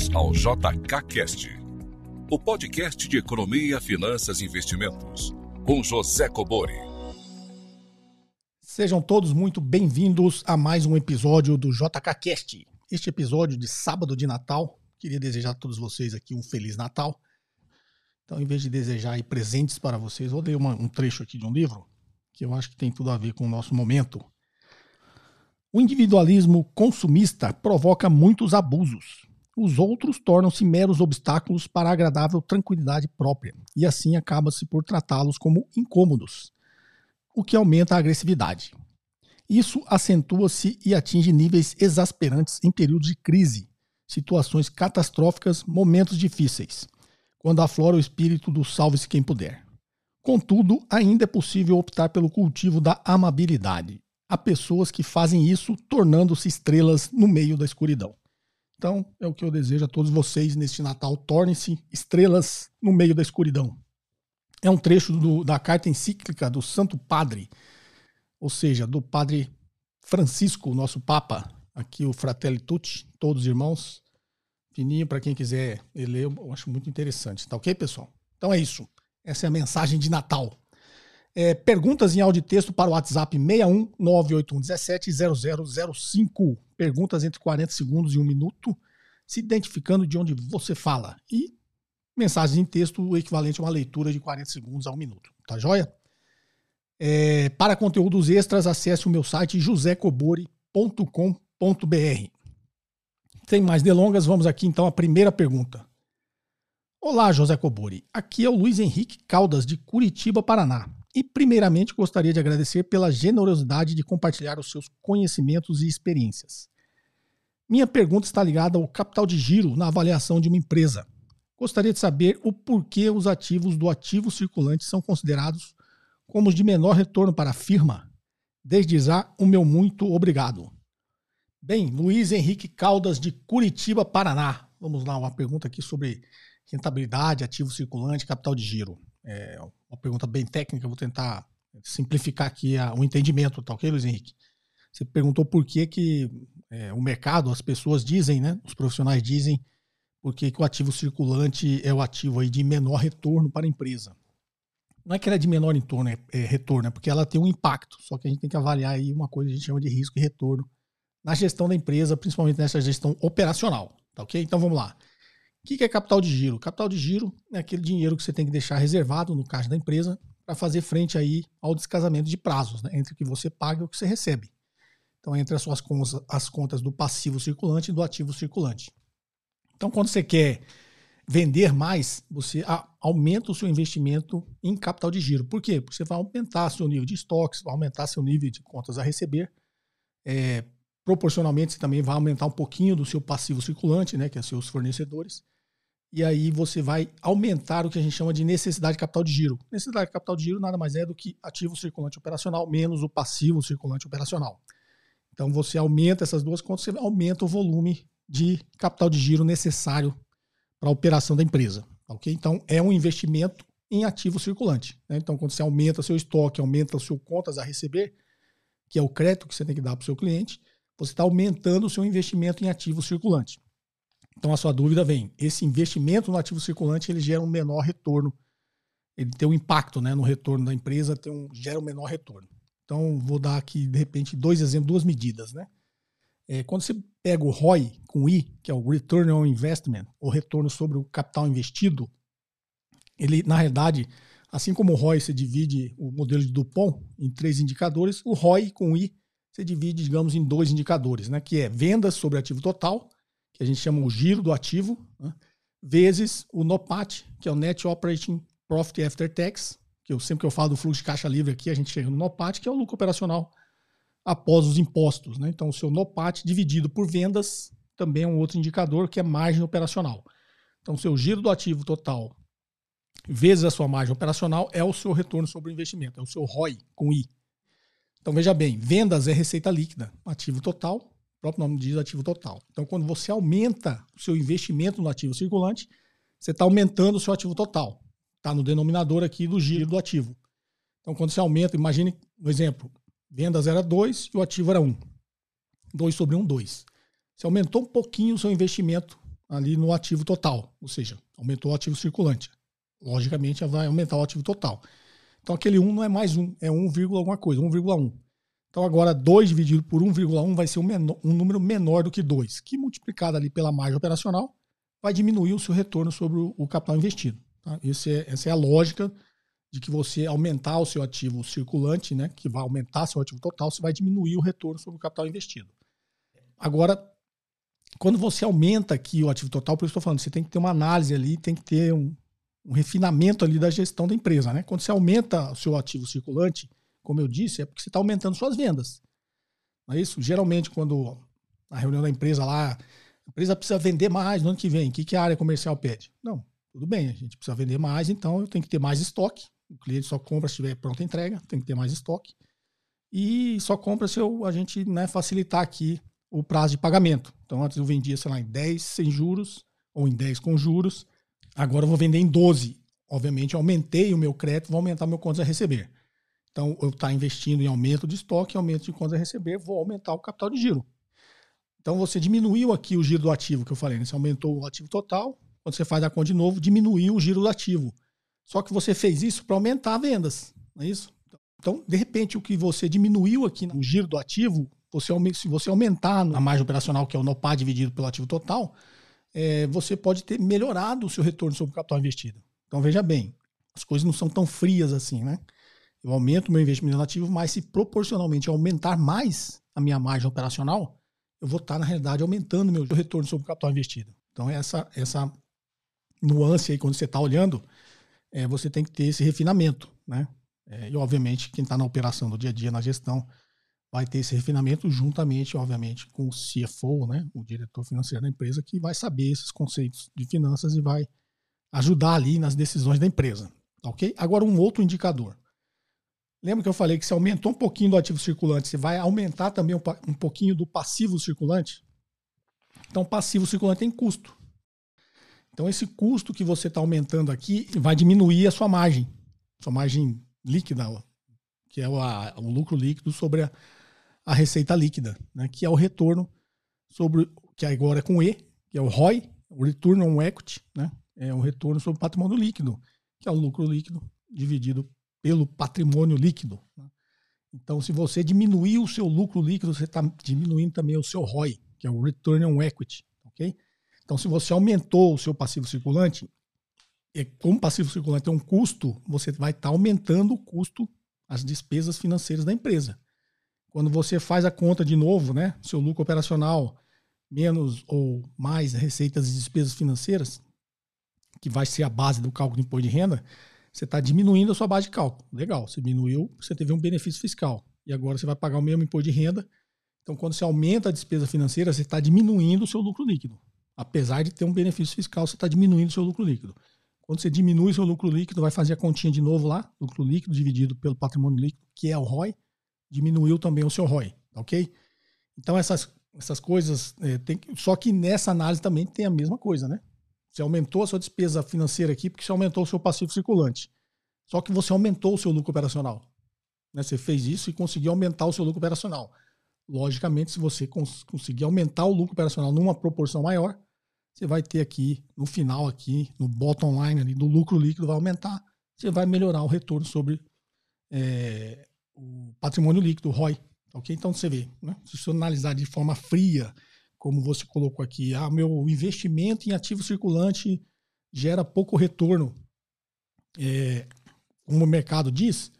Bem-vindos ao JKCast, o podcast de economia, finanças e investimentos, com José Cobori. Sejam todos muito bem-vindos a mais um episódio do JKCast. Este episódio de sábado de Natal. Queria desejar a todos vocês aqui um Feliz Natal. Então, em vez de desejar presentes para vocês, vou ler uma, um trecho aqui de um livro que eu acho que tem tudo a ver com o nosso momento. O individualismo consumista provoca muitos abusos. Os outros tornam-se meros obstáculos para a agradável tranquilidade própria, e assim acaba-se por tratá-los como incômodos, o que aumenta a agressividade. Isso acentua-se e atinge níveis exasperantes em períodos de crise, situações catastróficas, momentos difíceis, quando aflora o espírito do salve-se quem puder. Contudo, ainda é possível optar pelo cultivo da amabilidade, a pessoas que fazem isso tornando-se estrelas no meio da escuridão. Então, é o que eu desejo a todos vocês neste Natal. Tornem-se estrelas no meio da escuridão. É um trecho do, da carta encíclica do Santo Padre, ou seja, do Padre Francisco, nosso Papa, aqui o Fratelli Tutti, todos os irmãos. Fininho para quem quiser ler, eu acho muito interessante. Tá ok, pessoal? Então é isso. Essa é a mensagem de Natal. É, perguntas em áudio e texto para o WhatsApp 61 98117 0005. Perguntas entre 40 segundos e 1 minuto, se identificando de onde você fala. E mensagens em texto, equivalente a uma leitura de 40 segundos a 1 minuto. Tá joia? É, para conteúdos extras, acesse o meu site josecobori.com.br. Sem mais delongas, vamos aqui então à primeira pergunta. Olá, José Cobori. Aqui é o Luiz Henrique Caldas, de Curitiba, Paraná. E, primeiramente, gostaria de agradecer pela generosidade de compartilhar os seus conhecimentos e experiências. Minha pergunta está ligada ao capital de giro na avaliação de uma empresa. Gostaria de saber o porquê os ativos do ativo circulante são considerados como os de menor retorno para a firma. Desde já, o meu muito obrigado. Bem, Luiz Henrique Caldas, de Curitiba, Paraná. Vamos lá, uma pergunta aqui sobre rentabilidade, ativo circulante, capital de giro. É uma pergunta bem técnica, vou tentar simplificar aqui a, o entendimento, tá ok, Luiz Henrique? Você perguntou por que, que é, o mercado, as pessoas dizem, né? Os profissionais dizem por que, que o ativo circulante é o ativo aí de menor retorno para a empresa. Não é que ela é de menor retorno, é, é retorno, é porque ela tem um impacto. Só que a gente tem que avaliar aí uma coisa que a gente chama de risco e retorno na gestão da empresa, principalmente nessa gestão operacional. Tá ok? Então vamos lá. O que é capital de giro? Capital de giro é aquele dinheiro que você tem que deixar reservado no caixa da empresa para fazer frente aí ao descasamento de prazos, né, entre o que você paga e o que você recebe. Então, entre as suas contas, as contas do passivo circulante e do ativo circulante. Então, quando você quer vender mais, você aumenta o seu investimento em capital de giro. Por quê? Porque você vai aumentar seu nível de estoques, vai aumentar seu nível de contas a receber. É, proporcionalmente, você também vai aumentar um pouquinho do seu passivo circulante, né, que é seus fornecedores e aí você vai aumentar o que a gente chama de necessidade de capital de giro. Necessidade de capital de giro nada mais é do que ativo circulante operacional menos o passivo circulante operacional. Então você aumenta essas duas contas, você aumenta o volume de capital de giro necessário para a operação da empresa. Ok? Então é um investimento em ativo circulante. Né? Então quando você aumenta seu estoque, aumenta o seu contas a receber, que é o crédito que você tem que dar para o seu cliente, você está aumentando o seu investimento em ativo circulante. Então a sua dúvida vem: esse investimento no ativo circulante ele gera um menor retorno, ele tem um impacto né, no retorno da empresa, tem um, gera um menor retorno. Então vou dar aqui de repente dois exemplos, duas medidas, né? É, quando você pega o ROI com I, que é o Return on Investment, o retorno sobre o capital investido, ele na realidade, assim como o ROI você divide o modelo de Dupont em três indicadores, o ROI com I você divide, digamos, em dois indicadores, né? Que é vendas sobre ativo total que a gente chama o giro do ativo, né, vezes o NOPAT, que é o Net Operating Profit After Tax, que eu sempre que eu falo do fluxo de caixa livre aqui, a gente chega no NOPAT, que é o lucro operacional após os impostos. Né? Então, o seu NOPAT dividido por vendas também é um outro indicador, que é margem operacional. Então, o seu giro do ativo total vezes a sua margem operacional é o seu retorno sobre o investimento, é o seu ROI com I. Então, veja bem, vendas é receita líquida, ativo total, o próprio nome diz ativo total. Então, quando você aumenta o seu investimento no ativo circulante, você está aumentando o seu ativo total. Está no denominador aqui do giro do ativo. Então, quando você aumenta, imagine, um exemplo, vendas era 2 e o ativo era 1. Um. 2 sobre 1, um, 2. Você aumentou um pouquinho o seu investimento ali no ativo total, ou seja, aumentou o ativo circulante. Logicamente, vai aumentar o ativo total. Então, aquele 1 não é mais 1, é 1, alguma coisa, 1,1. Então, agora, 2 dividido por 1,1 vai ser um, menor, um número menor do que 2, que multiplicado ali pela margem operacional vai diminuir o seu retorno sobre o, capital investido. Tá? É, essa é a lógica de que você aumentar o seu ativo circulante, né, que vai aumentar seu ativo total, você vai diminuir o retorno sobre o capital investido. Agora, quando você aumenta aqui o ativo total, por isso estou falando, você tem que ter uma análise ali, tem que ter um, um refinamento ali da gestão da empresa. Né? Quando você aumenta o seu ativo circulante, como eu disse, é porque você está aumentando suas vendas. Não é isso? Geralmente, quando na reunião da empresa lá, a empresa precisa vender mais no ano que vem, o que, que a área comercial pede? Não, tudo bem, a gente precisa vender mais, então eu tenho que ter mais estoque. O cliente só compra se tiver pronta entrega, tem que ter mais estoque. E só compra se eu, a gente né, facilitar aqui o prazo de pagamento. Então, antes eu vendia, sei lá, em 10 sem juros ou em 10 com juros. Agora eu vou vender em 12. Obviamente, aumentei o meu crédito, vou aumentar meu contas a receber. Então, eu estou tá investindo em aumento de estoque, aumento de contas a receber, vou aumentar o capital de giro. Então, você diminuiu aqui o giro do ativo que eu falei. Né? Você aumentou o ativo total. Quando você faz a conta de novo, diminuiu o giro do ativo. Só que você fez isso para aumentar vendas. Não é isso? Então, de repente, o que você diminuiu aqui no giro do ativo, você, se você aumentar a margem operacional, que é o NOPA dividido pelo ativo total, é, você pode ter melhorado o seu retorno sobre o capital investido. Então, veja bem, as coisas não são tão frias assim, né? Eu aumento o meu investimento no ativo, mas se proporcionalmente aumentar mais a minha margem operacional, eu vou estar, na realidade, aumentando meu retorno sobre o capital investido. Então, essa, essa nuance aí, quando você está olhando, é, você tem que ter esse refinamento, né? É, e, obviamente, quem está na operação do dia a dia, na gestão, vai ter esse refinamento juntamente, obviamente, com o CFO, né, o diretor financeiro da empresa, que vai saber esses conceitos de finanças e vai ajudar ali nas decisões da empresa. Ok? Agora, um outro indicador. Lembra que eu falei que se aumentou um pouquinho do ativo circulante, você vai aumentar também um pouquinho do passivo circulante? Então, passivo circulante tem custo. Então, esse custo que você está aumentando aqui vai diminuir a sua margem, sua margem líquida, que é o, a, o lucro líquido sobre a, a receita líquida, né, que é o retorno sobre, que agora é com E, que é o ROI, o Return on Equity, né, é o retorno sobre o patrimônio líquido, que é o lucro líquido dividido pelo patrimônio líquido. Né. Então, se você diminuir o seu lucro líquido, você está diminuindo também o seu ROI, que é o Return on Equity, ok? Então, se você aumentou o seu passivo circulante, e como passivo circulante é um custo, você vai estar tá aumentando o custo, as despesas financeiras da empresa. Quando você faz a conta de novo, né, seu lucro operacional menos ou mais receitas e despesas financeiras, que vai ser a base do cálculo de imposto de renda, você está diminuindo a sua base de cálculo. Legal, você diminuiu, você teve um benefício fiscal. E agora você vai pagar o mesmo imposto de renda. Então, quando você aumenta a despesa financeira, você está diminuindo o seu lucro líquido. Apesar de ter um benefício fiscal, você está diminuindo o seu lucro líquido. Quando você diminui o seu lucro líquido, vai fazer a continha de novo lá, lucro líquido dividido pelo patrimônio líquido, que é o ROI, diminuiu também o seu ROI, ok? Então essas, essas coisas, é, tem, só que nessa análise também tem a mesma coisa, né? Você aumentou a sua despesa financeira aqui porque você aumentou o seu passivo circulante. Só que você aumentou o seu lucro operacional. Né? Você fez isso e conseguiu aumentar o seu lucro operacional. Logicamente, se você cons conseguir aumentar o lucro operacional numa proporção maior, você vai ter aqui, no final aqui, no bottom line ali, do lucro líquido vai aumentar, você vai melhorar o retorno sobre é, o patrimônio líquido, o ROI. Ok? Então você vê, né? se você analisar de forma fria, como você colocou aqui, ah, meu investimento em ativo circulante gera pouco retorno, é, como o mercado diz,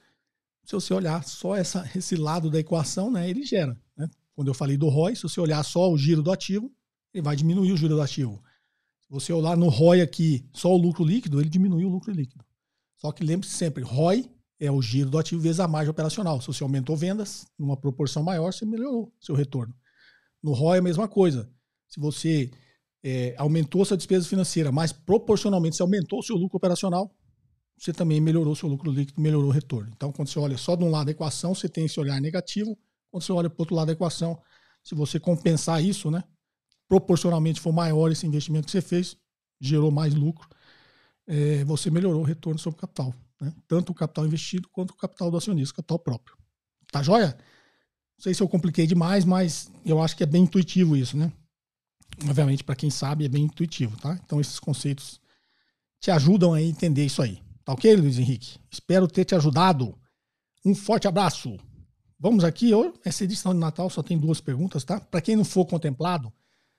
se você olhar só essa, esse lado da equação, né, ele gera. Né? Quando eu falei do ROI, se você olhar só o giro do ativo, ele vai diminuir o giro do ativo. Se você olhar no ROI aqui, só o lucro líquido, ele diminui o lucro líquido. Só que lembre-se sempre, ROI é o giro do ativo vezes a margem operacional. Se você aumentou vendas numa proporção maior, você melhorou seu retorno. No ROI é a mesma coisa. Se você é, aumentou sua despesa financeira, mas proporcionalmente você aumentou seu lucro operacional, você também melhorou seu lucro líquido, melhorou o retorno. Então, quando você olha só de um lado da equação, você tem esse olhar negativo. Quando você olha para o outro lado da equação, se você compensar isso, né, proporcionalmente for maior esse investimento que você fez, gerou mais lucro, é, você melhorou o retorno sobre o capital. Né? Tanto o capital investido quanto o capital do acionista, capital próprio. Tá joia? Não sei se eu compliquei demais, mas eu acho que é bem intuitivo isso, né? Obviamente, para quem sabe, é bem intuitivo, tá? Então, esses conceitos te ajudam a entender isso aí. Tá ok, Luiz Henrique? Espero ter te ajudado. Um forte abraço. Vamos aqui, essa edição de Natal só tem duas perguntas, tá? Para quem não for contemplado,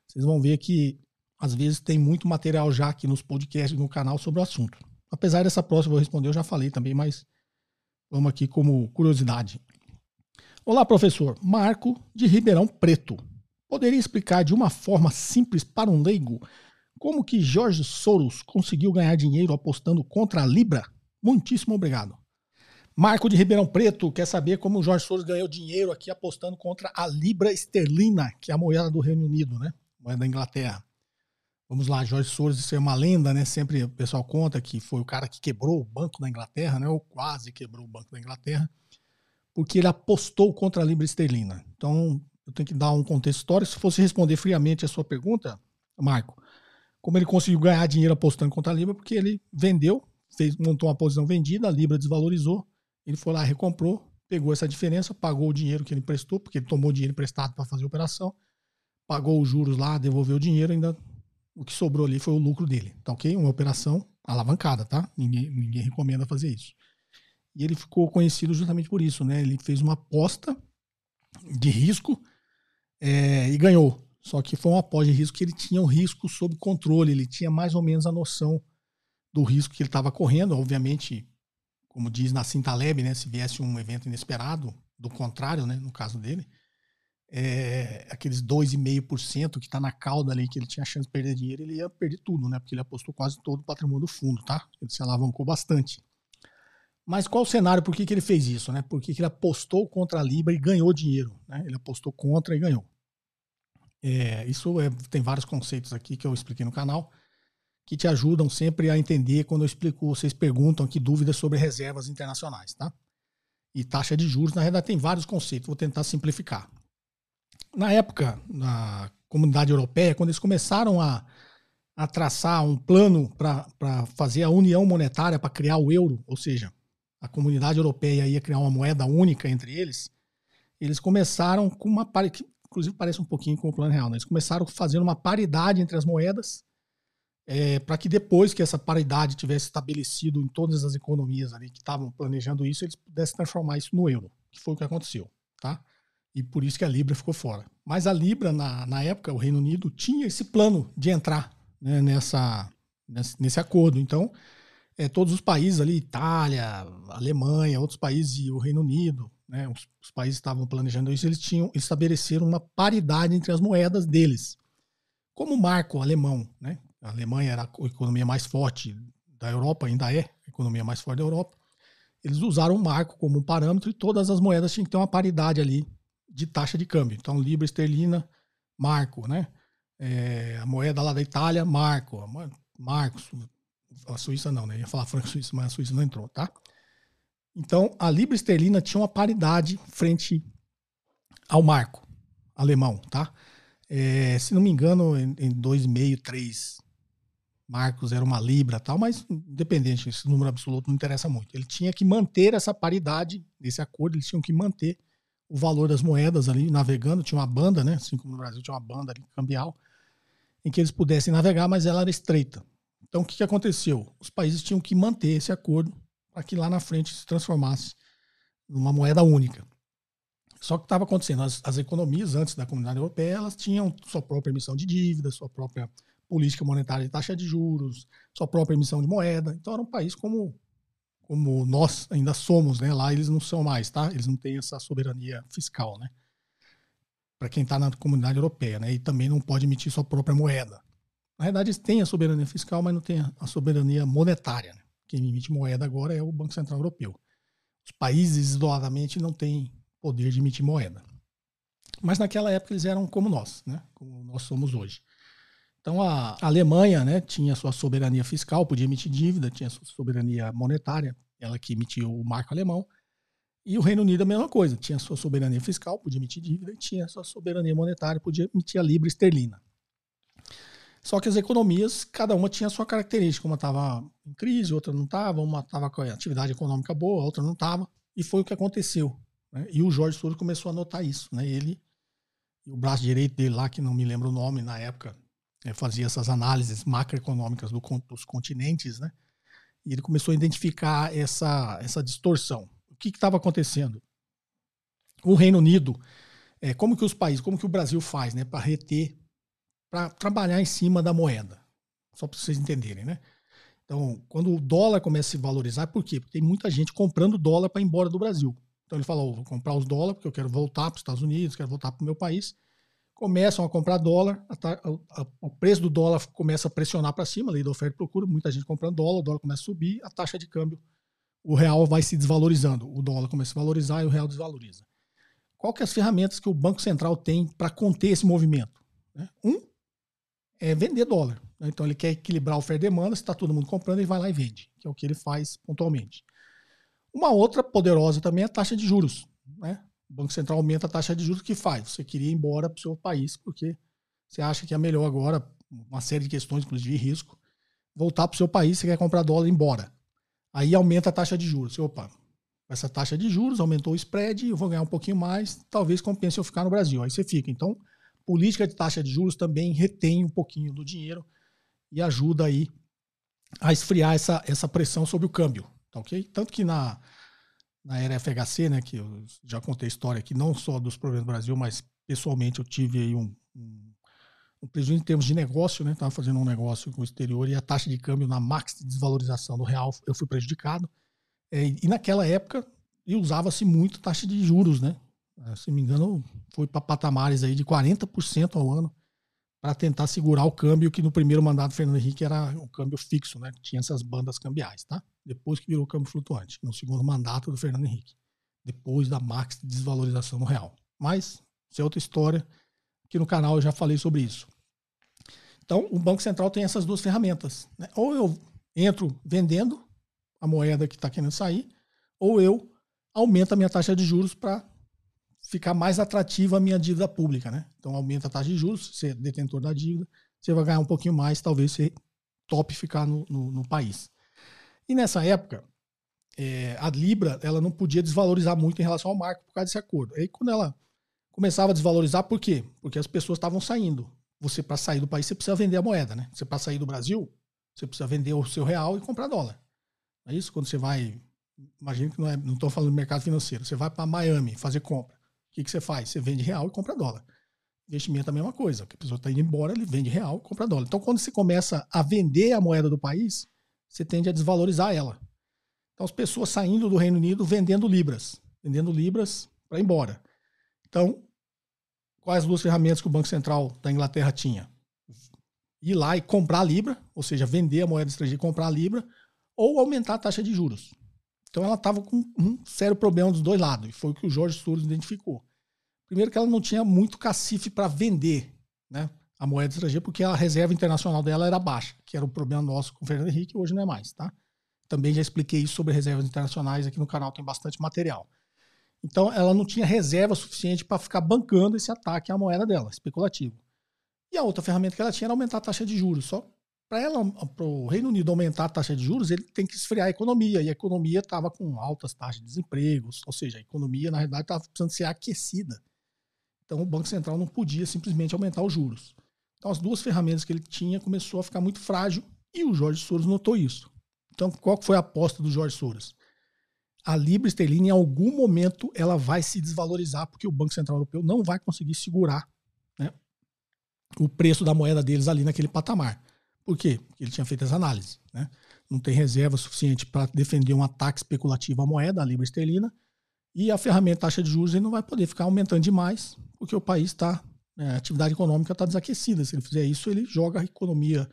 vocês vão ver que às vezes tem muito material já aqui nos podcasts no canal sobre o assunto. Apesar dessa próxima eu vou responder, eu já falei também, mas vamos aqui como curiosidade. Olá, professor. Marco de Ribeirão Preto. Poderia explicar de uma forma simples para um leigo como que Jorge Soros conseguiu ganhar dinheiro apostando contra a Libra? Muitíssimo obrigado. Marco de Ribeirão Preto quer saber como o Jorge Soros ganhou dinheiro aqui apostando contra a Libra esterlina, que é a moeda do Reino Unido, né? Moeda da Inglaterra. Vamos lá, Jorge Soros, isso é uma lenda, né? Sempre o pessoal conta que foi o cara que quebrou o Banco da Inglaterra, né? Ou quase quebrou o Banco da Inglaterra, porque ele apostou contra a Libra esterlina. Então, eu tenho que dar um contexto histórico. Se fosse responder friamente a sua pergunta, Marco, como ele conseguiu ganhar dinheiro apostando contra a Libra? Porque ele vendeu, fez, montou uma posição vendida, a Libra desvalorizou, ele foi lá, recomprou, pegou essa diferença, pagou o dinheiro que ele emprestou, porque ele tomou dinheiro emprestado para fazer a operação, pagou os juros lá, devolveu o dinheiro, ainda o que sobrou ali foi o lucro dele. Tá ok? Uma operação alavancada, tá? Ninguém, ninguém recomenda fazer isso. E ele ficou conhecido justamente por isso, né? Ele fez uma aposta de risco é, e ganhou. Só que foi uma aposta de risco que ele tinha o risco sob controle, ele tinha mais ou menos a noção do risco que ele estava correndo. Obviamente, como diz na Cintaleb, né, se viesse um evento inesperado, do contrário, né, no caso dele, é, aqueles 2,5% que está na cauda ali, que ele tinha chance de perder dinheiro, ele ia perder tudo, né? Porque ele apostou quase todo o patrimônio do fundo, tá? Ele se alavancou bastante. Mas qual o cenário? Por que, que ele fez isso, né? Por que, que ele apostou contra a Libra e ganhou dinheiro, né? Ele apostou contra e ganhou. É, isso é, tem vários conceitos aqui que eu expliquei no canal que te ajudam sempre a entender quando eu explico, vocês perguntam aqui dúvidas sobre reservas internacionais, tá? E taxa de juros, na verdade tem vários conceitos, vou tentar simplificar. Na época, na comunidade europeia, quando eles começaram a, a traçar um plano para fazer a união monetária, para criar o euro, ou seja, a comunidade europeia ia criar uma moeda única entre eles, eles começaram com uma que inclusive parece um pouquinho com o plano real, né? eles começaram fazendo uma paridade entre as moedas é, para que depois que essa paridade tivesse estabelecido em todas as economias ali que estavam planejando isso, eles pudessem transformar isso no euro, que foi o que aconteceu, tá? E por isso que a Libra ficou fora. Mas a Libra, na, na época, o Reino Unido tinha esse plano de entrar né, nessa, nesse, nesse, acordo. Então, é, todos os países ali, Itália, Alemanha, outros países e o Reino Unido, né, os, os países estavam planejando isso, eles tinham estabeleceram uma paridade entre as moedas deles. Como marco alemão, né, a Alemanha era a economia mais forte da Europa, ainda é a economia mais forte da Europa, eles usaram o marco como parâmetro e todas as moedas tinham que ter uma paridade ali de taxa de câmbio. Então, libra esterlina, marco, né? É, a moeda lá da Itália, marco. Marcos. A Suíça não, né? Eu ia falar franco suíço, mas a Suíça não entrou, tá? Então, a libra esterlina tinha uma paridade frente ao marco alemão, tá? É, se não me engano, em, em 2,5, 3 marcos era uma libra tal, mas independente, esse número absoluto não interessa muito. Ele tinha que manter essa paridade desse acordo, eles tinham que manter o valor das moedas ali navegando. Tinha uma banda, né? Assim como no Brasil tinha uma banda ali, cambial, em que eles pudessem navegar, mas ela era estreita. Então o que, que aconteceu? Os países tinham que manter esse acordo para que lá na frente se transformasse numa moeda única. Só que estava acontecendo, as, as, economias antes da comunidade europeia, elas tinham sua própria emissão de dívida, sua própria política monetária de taxa de juros, sua própria emissão de moeda. Então era um país como como nós ainda somos, né? Lá eles não são mais, tá? Eles não têm essa soberania fiscal, né? Para quem está na comunidade europeia, né? E também não pode emitir sua própria moeda. Na verdade, eles têm a soberania fiscal, mas não têm a soberania monetária. Né? Quem emite moeda agora é o Banco Central Europeu. Os países isoladamente não têm poder de emitir moeda. Mas naquela época eles eram como nós, né? Como nós somos hoje. Então a Alemanha né, tinha sua soberania fiscal, podia emitir dívida, tinha sua soberania monetária, ela que emitiu o marco alemão. E o Reino Unido a mesma coisa, tinha sua soberania fiscal, podia emitir dívida, e tinha sua soberania monetária, podia emitir a libra esterlina. Só que as economias, cada uma tinha sua característica, uma estava em crise, outra não estava, uma estava com a atividade econômica boa, outra não estava, e foi o que aconteceu. Né? E o Jorge Soros começou a notar isso. Né? Ele, o braço direito dele lá, que não me lembro o nome na época, é, fazia essas análises macroeconômicas do, dos continentes, né? E ele começou a identificar essa, essa distorção. O que estava acontecendo? O Reino Unido, é, como que os países, como que o Brasil faz, né, para reter, para trabalhar em cima da moeda? Só para vocês entenderem, né? Então, quando o dólar começa a se valorizar, por quê? Porque tem muita gente comprando dólar para ir embora do Brasil. Então ele falou: vou comprar os dólares porque eu quero voltar para os Estados Unidos, quero voltar para o meu país. Começam a comprar dólar, a, a, a, o preço do dólar começa a pressionar para cima, lei da oferta e procura, muita gente comprando dólar, o dólar começa a subir, a taxa de câmbio, o real vai se desvalorizando, o dólar começa a valorizar e o real desvaloriza. Qual que é as ferramentas que o Banco Central tem para conter esse movimento? Né? Um é vender dólar. Né? Então ele quer equilibrar a oferta e demanda, se está todo mundo comprando, ele vai lá e vende, que é o que ele faz pontualmente. Uma outra poderosa também é a taxa de juros. Né? O Banco Central aumenta a taxa de juros, que faz? Você queria ir embora para o seu país, porque você acha que é melhor agora, uma série de questões, inclusive risco, voltar para o seu país, você quer comprar dólar e ir embora. Aí aumenta a taxa de juros. Você, opa, essa taxa de juros aumentou o spread, eu vou ganhar um pouquinho mais, talvez compense eu ficar no Brasil. Aí você fica. Então, política de taxa de juros também retém um pouquinho do dinheiro e ajuda aí a esfriar essa, essa pressão sobre o câmbio. Tá ok? Tanto que na, na era FHC, né, que eu já contei a história aqui, não só dos problemas do Brasil, mas pessoalmente eu tive aí um, um, um prejuízo em termos de negócio, né? Estava fazendo um negócio com o exterior e a taxa de câmbio na max de desvalorização do real eu fui prejudicado. É, e naquela época usava-se muito taxa de juros, né? É, se não me engano, foi para patamares aí de 40% ao ano para tentar segurar o câmbio, que no primeiro mandato do Fernando Henrique era o câmbio fixo, né? Tinha essas bandas cambiais, tá? Depois que virou câmbio flutuante, no segundo mandato do Fernando Henrique. Depois da max de desvalorização no real. Mas, isso é outra história, que no canal eu já falei sobre isso. Então, o Banco Central tem essas duas ferramentas. Né? Ou eu entro vendendo a moeda que está querendo sair, ou eu aumento a minha taxa de juros para ficar mais atrativa a minha dívida pública, né? Então aumenta a taxa de juros, você é detentor da dívida, você vai ganhar um pouquinho mais, talvez você top ficar no, no, no país. E nessa época, é, a Libra ela não podia desvalorizar muito em relação ao marco por causa desse acordo. Aí quando ela começava a desvalorizar, por quê? Porque as pessoas estavam saindo. Você, para sair do país, você precisa vender a moeda, né? Você, para sair do Brasil, você precisa vender o seu real e comprar dólar. É isso? Quando você vai. Imagina que não é, estou falando do mercado financeiro. Você vai para Miami fazer compra. O que, que você faz? Você vende real e compra dólar. Investimento é a mesma coisa. A pessoa está indo embora, ele vende real e compra dólar. Então, quando você começa a vender a moeda do país, você tende a desvalorizar ela. Então, as pessoas saindo do Reino Unido vendendo libras. Vendendo libras para ir embora. Então, quais as duas ferramentas que o Banco Central da Inglaterra tinha? Ir lá e comprar libra, ou seja, vender a moeda estrangeira e comprar libra, ou aumentar a taxa de juros. Então ela estava com um sério problema dos dois lados, e foi o que o Jorge Soros identificou. Primeiro que ela não tinha muito cacife para vender né, a moeda estrangeira, porque a reserva internacional dela era baixa, que era um problema nosso com o Fernando Henrique, hoje não é mais. Tá? Também já expliquei isso sobre reservas internacionais aqui no canal, tem bastante material. Então ela não tinha reserva suficiente para ficar bancando esse ataque à moeda dela, especulativo. E a outra ferramenta que ela tinha era aumentar a taxa de juros. Só para ela, para o Reino Unido aumentar a taxa de juros, ele tem que esfriar a economia. E a economia estava com altas taxas de desemprego, ou seja, a economia, na realidade, estava precisando ser aquecida. Então o Banco Central não podia simplesmente aumentar os juros. Então as duas ferramentas que ele tinha começou a ficar muito frágil e o Jorge Soros notou isso. Então qual foi a aposta do Jorge Soros? A libra esterlina em algum momento ela vai se desvalorizar porque o Banco Central Europeu não vai conseguir segurar né, o preço da moeda deles ali naquele patamar. Por quê? Porque ele tinha feito as análises. Né? Não tem reserva suficiente para defender um ataque especulativo à moeda, a libra esterlina, e a ferramenta taxa de juros ele não vai poder ficar aumentando demais, porque o país está, a atividade econômica está desaquecida. Se ele fizer isso, ele joga a economia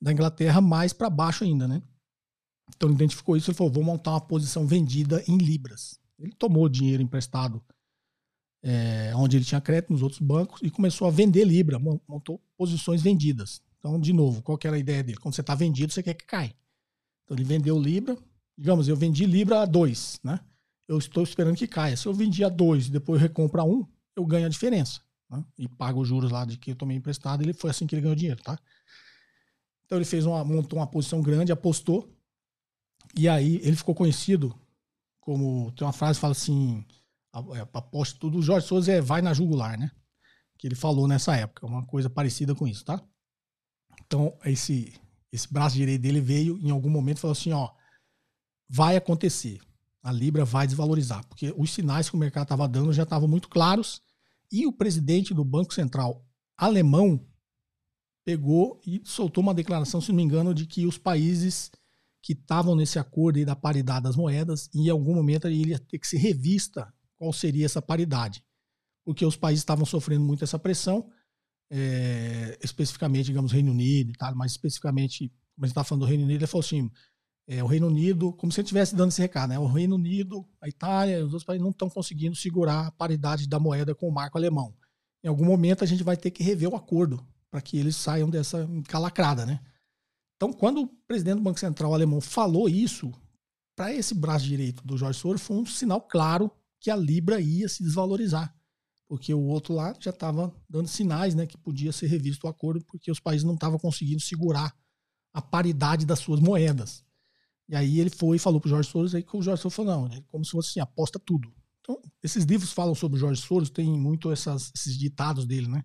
da Inglaterra mais para baixo ainda. Né? Então ele identificou isso e falou: vou montar uma posição vendida em libras. Ele tomou dinheiro emprestado é, onde ele tinha crédito nos outros bancos e começou a vender libra, montou posições vendidas. Então, de novo, qual que era a ideia dele? Quando você está vendido, você quer que caia. Então, ele vendeu Libra. Digamos, eu vendi Libra a 2, né? Eu estou esperando que caia. Se eu vendi a 2 e depois recompro a 1, um, eu ganho a diferença. Né? E pago os juros lá de que eu tomei emprestado. Ele foi assim que ele ganhou dinheiro, tá? Então, ele fez uma, montou uma posição grande, apostou. E aí, ele ficou conhecido como... Tem uma frase que fala assim... É, aposta tudo. O Jorge Souza é vai na jugular, né? Que ele falou nessa época. Uma coisa parecida com isso, tá? Então, esse, esse braço direito dele veio em algum momento e falou assim: ó, vai acontecer. A Libra vai desvalorizar, porque os sinais que o mercado estava dando já estavam muito claros. E o presidente do Banco Central alemão pegou e soltou uma declaração, se não me engano, de que os países que estavam nesse acordo aí da paridade das moedas, em algum momento ele ia ter que ser revista qual seria essa paridade. Porque os países estavam sofrendo muito essa pressão, é, especificamente, digamos, Reino Unido e tal, mas especificamente, como a gente está falando do Reino Unido, ele falou assim: é, o Reino Unido, como se ele estivesse dando esse recado, né? O Reino Unido, a Itália, os outros países não estão conseguindo segurar a paridade da moeda com o marco alemão. Em algum momento a gente vai ter que rever o acordo para que eles saiam dessa calacrada, né? Então, quando o presidente do Banco Central alemão falou isso, para esse braço direito do Jorge Soros foi um sinal claro que a Libra ia se desvalorizar. Porque o outro lá já estava dando sinais né, que podia ser revisto o acordo, porque os países não estavam conseguindo segurar a paridade das suas moedas. E aí ele foi e falou para o Jorge Soros, aí que o Jorge Soros falou, não, é como se fosse assim, aposta tudo. Então, esses livros falam sobre o Jorge Soros, tem muito essas, esses ditados dele, né?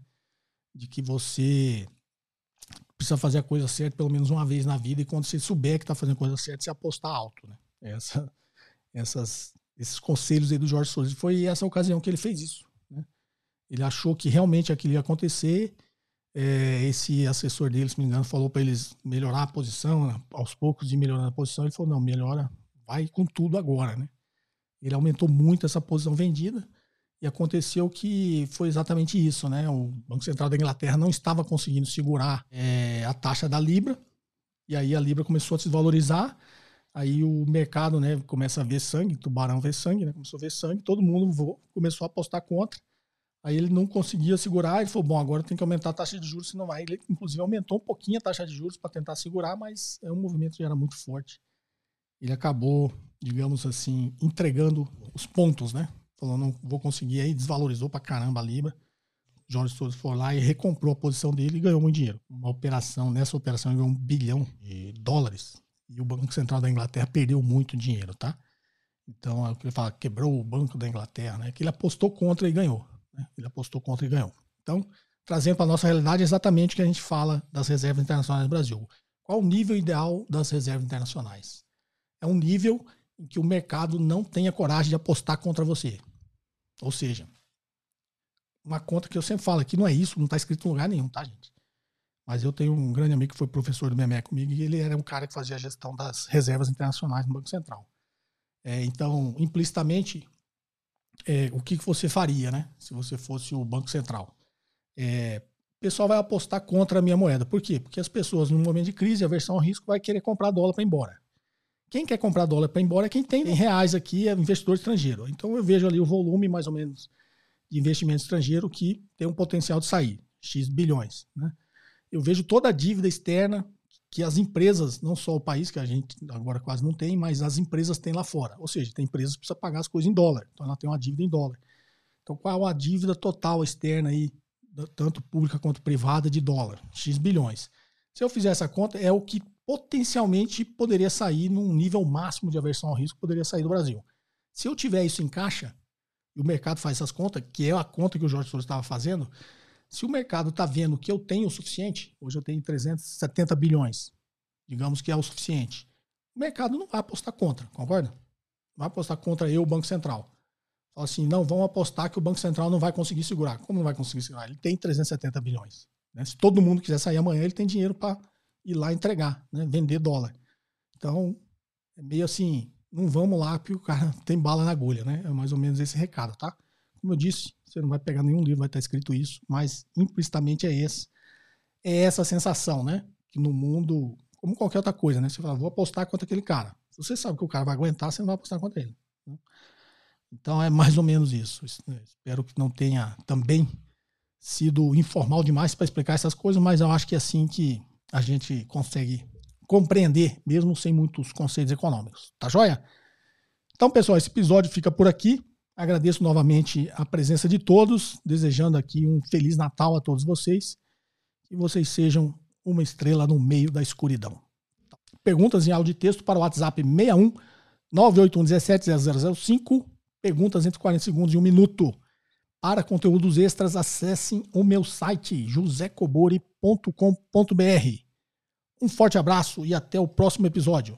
De que você precisa fazer a coisa certa pelo menos uma vez na vida e quando você souber que está fazendo a coisa certa, você apostar alto, né? Essa, essas, esses conselhos aí do Jorge Soros. E foi essa ocasião que ele fez isso. Né? Ele achou que realmente aquilo ia acontecer. É, esse assessor dele, se me engano, falou para eles melhorar a posição, né? aos poucos de melhorar a posição. Ele falou: não, melhora, vai com tudo agora, né? Ele aumentou muito essa posição vendida. E aconteceu que foi exatamente isso, né? O Banco Central da Inglaterra não estava conseguindo segurar é, a taxa da Libra, e aí a Libra começou a desvalorizar. Aí o mercado né, começa a ver sangue, tubarão vê sangue, né? Começou a ver sangue, todo mundo começou a apostar contra. Aí ele não conseguia segurar, ele falou: bom, agora tem que aumentar a taxa de juros, senão vai. Ele, inclusive, aumentou um pouquinho a taxa de juros para tentar segurar, mas é um movimento que era muito forte. Ele acabou, digamos assim, entregando os pontos, né? falou, não vou conseguir, aí desvalorizou pra caramba a Libra. Jorge Soros foi lá e recomprou a posição dele e ganhou muito dinheiro. Uma operação, nessa operação ele ganhou um bilhão de dólares. E o Banco Central da Inglaterra perdeu muito dinheiro, tá? Então, é o que ele fala, quebrou o Banco da Inglaterra, né? Que ele apostou contra e ganhou. Né? Ele apostou contra e ganhou. Então, trazendo para a nossa realidade exatamente o que a gente fala das reservas internacionais do Brasil. Qual o nível ideal das reservas internacionais? É um nível em que o mercado não tenha coragem de apostar contra você. Ou seja, uma conta que eu sempre falo aqui não é isso, não está escrito em lugar nenhum, tá, gente? Mas eu tenho um grande amigo que foi professor do BME comigo e ele era um cara que fazia a gestão das reservas internacionais no Banco Central. É, então, implicitamente, é, o que, você faria, né? Se você fosse o Banco Central? É, o pessoal vai apostar contra a minha moeda. Por quê? Porque as pessoas, no momento de crise, a versão ao risco, vai querer comprar dólar para ir embora. Quem quer comprar dólar para ir embora é quem tem reais aqui, é investidor estrangeiro. Então eu vejo ali o volume mais ou menos de investimento estrangeiro que tem um potencial de sair, X bilhões. Né? Eu vejo toda a dívida externa que as empresas, não só o país, que a gente agora quase não tem, mas as empresas têm lá fora. Ou seja, tem empresas que precisam pagar as coisas em dólar. Então ela tem uma dívida em dólar. Então qual a dívida total externa aí, tanto pública quanto privada, de dólar? X bilhões. Se eu fizer essa conta, é o que potencialmente poderia sair num nível máximo de aversão ao risco, poderia sair do Brasil. Se eu tiver isso em caixa, e o mercado faz essas contas, que é a conta que o Jorge Soros estava fazendo, se o mercado está vendo que eu tenho o suficiente, hoje eu tenho 370 bilhões, digamos que é o suficiente, o mercado não vai apostar contra, concorda? Vai apostar contra eu, o Banco Central. Fala assim, não, vamos apostar que o Banco Central não vai conseguir segurar. Como não vai conseguir segurar? Ele tem 370 bilhões. Né? Se todo mundo quiser sair amanhã, ele tem dinheiro para ir lá entregar, né? vender dólar. Então, é meio assim, não vamos lá porque o cara tem bala na agulha, né? É mais ou menos esse recado, tá? Como eu disse, você não vai pegar nenhum livro, vai estar escrito isso, mas implicitamente é esse. É essa sensação, né? Que no mundo, como qualquer outra coisa, né? Você fala, vou apostar contra aquele cara. Se você sabe que o cara vai aguentar, você não vai apostar contra ele. Né? Então é mais ou menos isso. Né? Espero que não tenha também sido informal demais para explicar essas coisas, mas eu acho que é assim que a gente consegue compreender, mesmo sem muitos conceitos econômicos. Tá joia? Então, pessoal, esse episódio fica por aqui. Agradeço novamente a presença de todos, desejando aqui um Feliz Natal a todos vocês. Que vocês sejam uma estrela no meio da escuridão. Perguntas em áudio e texto para o WhatsApp 61 981 17 0005. Perguntas entre 40 segundos e um minuto. Para conteúdos extras, acessem o meu site josecobori.com.br. Um forte abraço e até o próximo episódio.